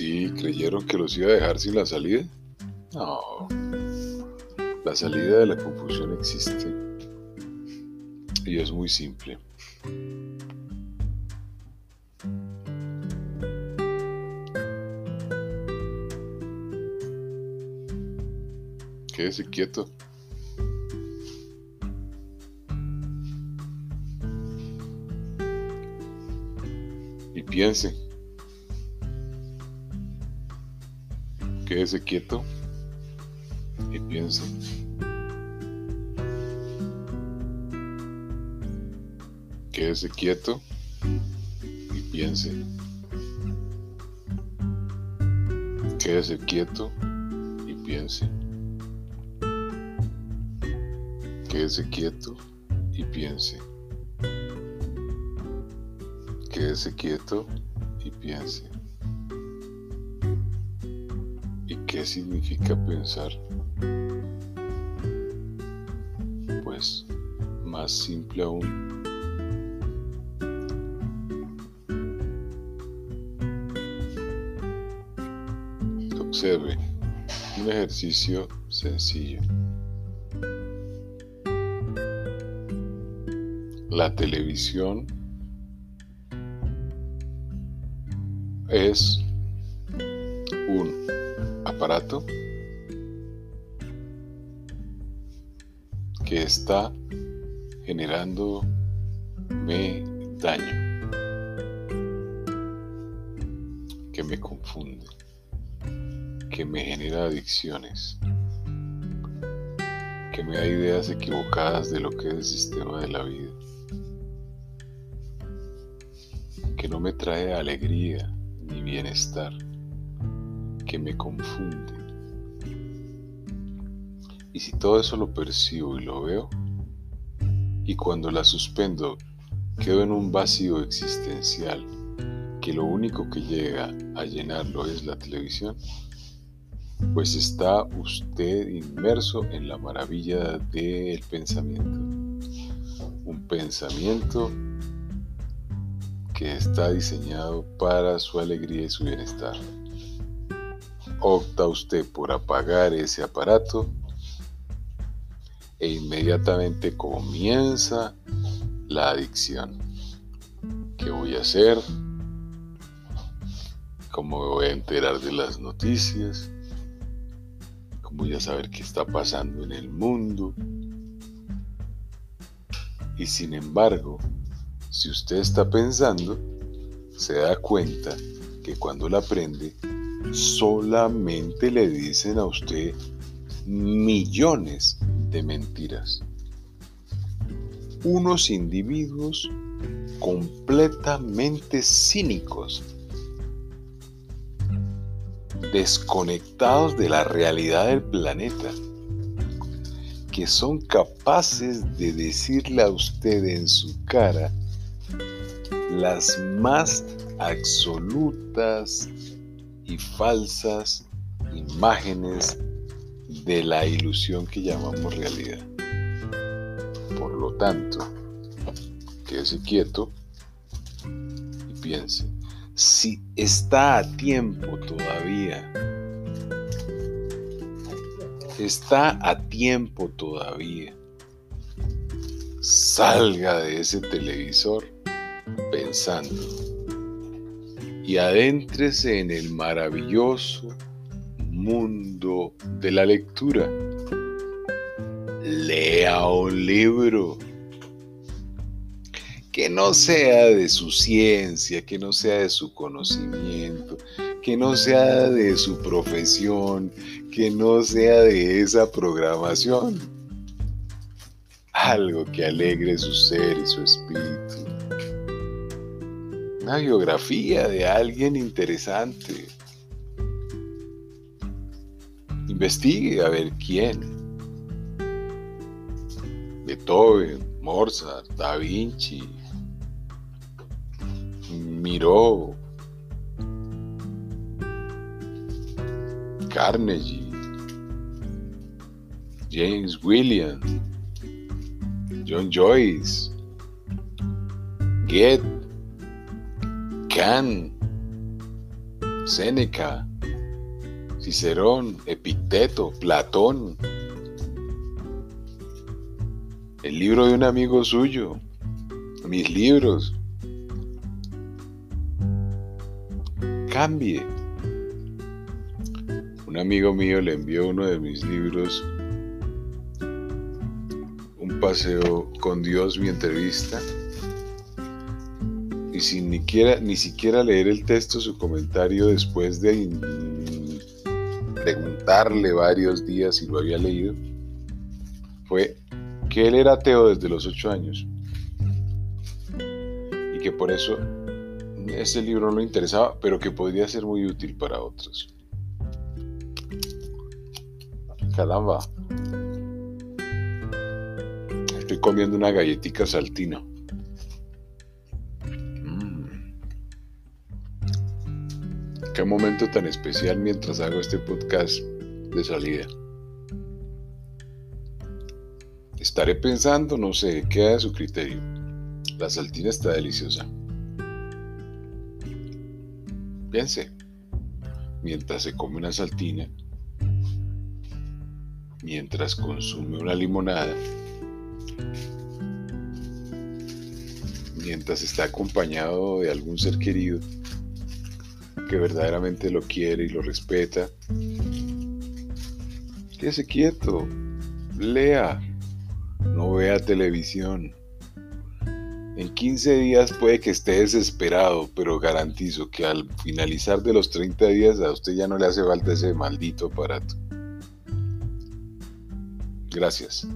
Sí, creyeron que los iba a dejar sin la salida. No. La salida de la confusión existe. Y es muy simple. Quédese quieto. Y piense. Quédese quieto y piense. Quédese quieto y piense. Quédese quieto y piense. Quédese quieto y piense. Quédese quieto y piense. Qué significa pensar? Pues más simple aún. Observe un ejercicio sencillo. La televisión es un aparato que está generando me daño, que me confunde, que me genera adicciones, que me da ideas equivocadas de lo que es el sistema de la vida, que no me trae alegría ni bienestar, que me confunde. Y si todo eso lo percibo y lo veo, y cuando la suspendo quedo en un vacío existencial que lo único que llega a llenarlo es la televisión, pues está usted inmerso en la maravilla del pensamiento. Un pensamiento que está diseñado para su alegría y su bienestar. Opta usted por apagar ese aparato e inmediatamente comienza la adicción. ¿Qué voy a hacer? ¿Cómo me voy a enterar de las noticias? ¿Cómo voy a saber qué está pasando en el mundo? Y sin embargo, si usted está pensando, se da cuenta que cuando la aprende, solamente le dicen a usted millones de mentiras. Unos individuos completamente cínicos, desconectados de la realidad del planeta, que son capaces de decirle a usted en su cara las más absolutas y falsas imágenes de la ilusión que llamamos realidad. Por lo tanto, quédese quieto y piense, si está a tiempo todavía, está a tiempo todavía, salga de ese televisor pensando y adéntrese en el maravilloso mundo de la lectura. Lea un libro que no sea de su ciencia, que no sea de su conocimiento, que no sea de su profesión, que no sea de esa programación. Algo que alegre su ser y su espíritu una biografía de alguien interesante. Investigue a ver quién. Beethoven, Mozart, Da Vinci, Miró, Carnegie, James Williams, John Joyce, Goethe, Séneca, Cicerón, Epicteto, Platón. El libro de un amigo suyo, mis libros. Cambie. Un amigo mío le envió uno de mis libros, Un paseo con Dios, mi entrevista, y sin ni, ni siquiera leer el texto, su comentario después de preguntarle varios días si lo había leído, fue que él era ateo desde los ocho años y que por eso ese libro no le interesaba, pero que podría ser muy útil para otros. Caramba. Estoy comiendo una galletita saltina. Qué momento tan especial mientras hago este podcast de salida. Estaré pensando, no sé, queda de su criterio. La saltina está deliciosa. Piense, mientras se come una saltina, mientras consume una limonada, mientras está acompañado de algún ser querido que verdaderamente lo quiere y lo respeta. Quédese quieto, lea, no vea televisión. En 15 días puede que esté desesperado, pero garantizo que al finalizar de los 30 días a usted ya no le hace falta ese maldito aparato. Gracias.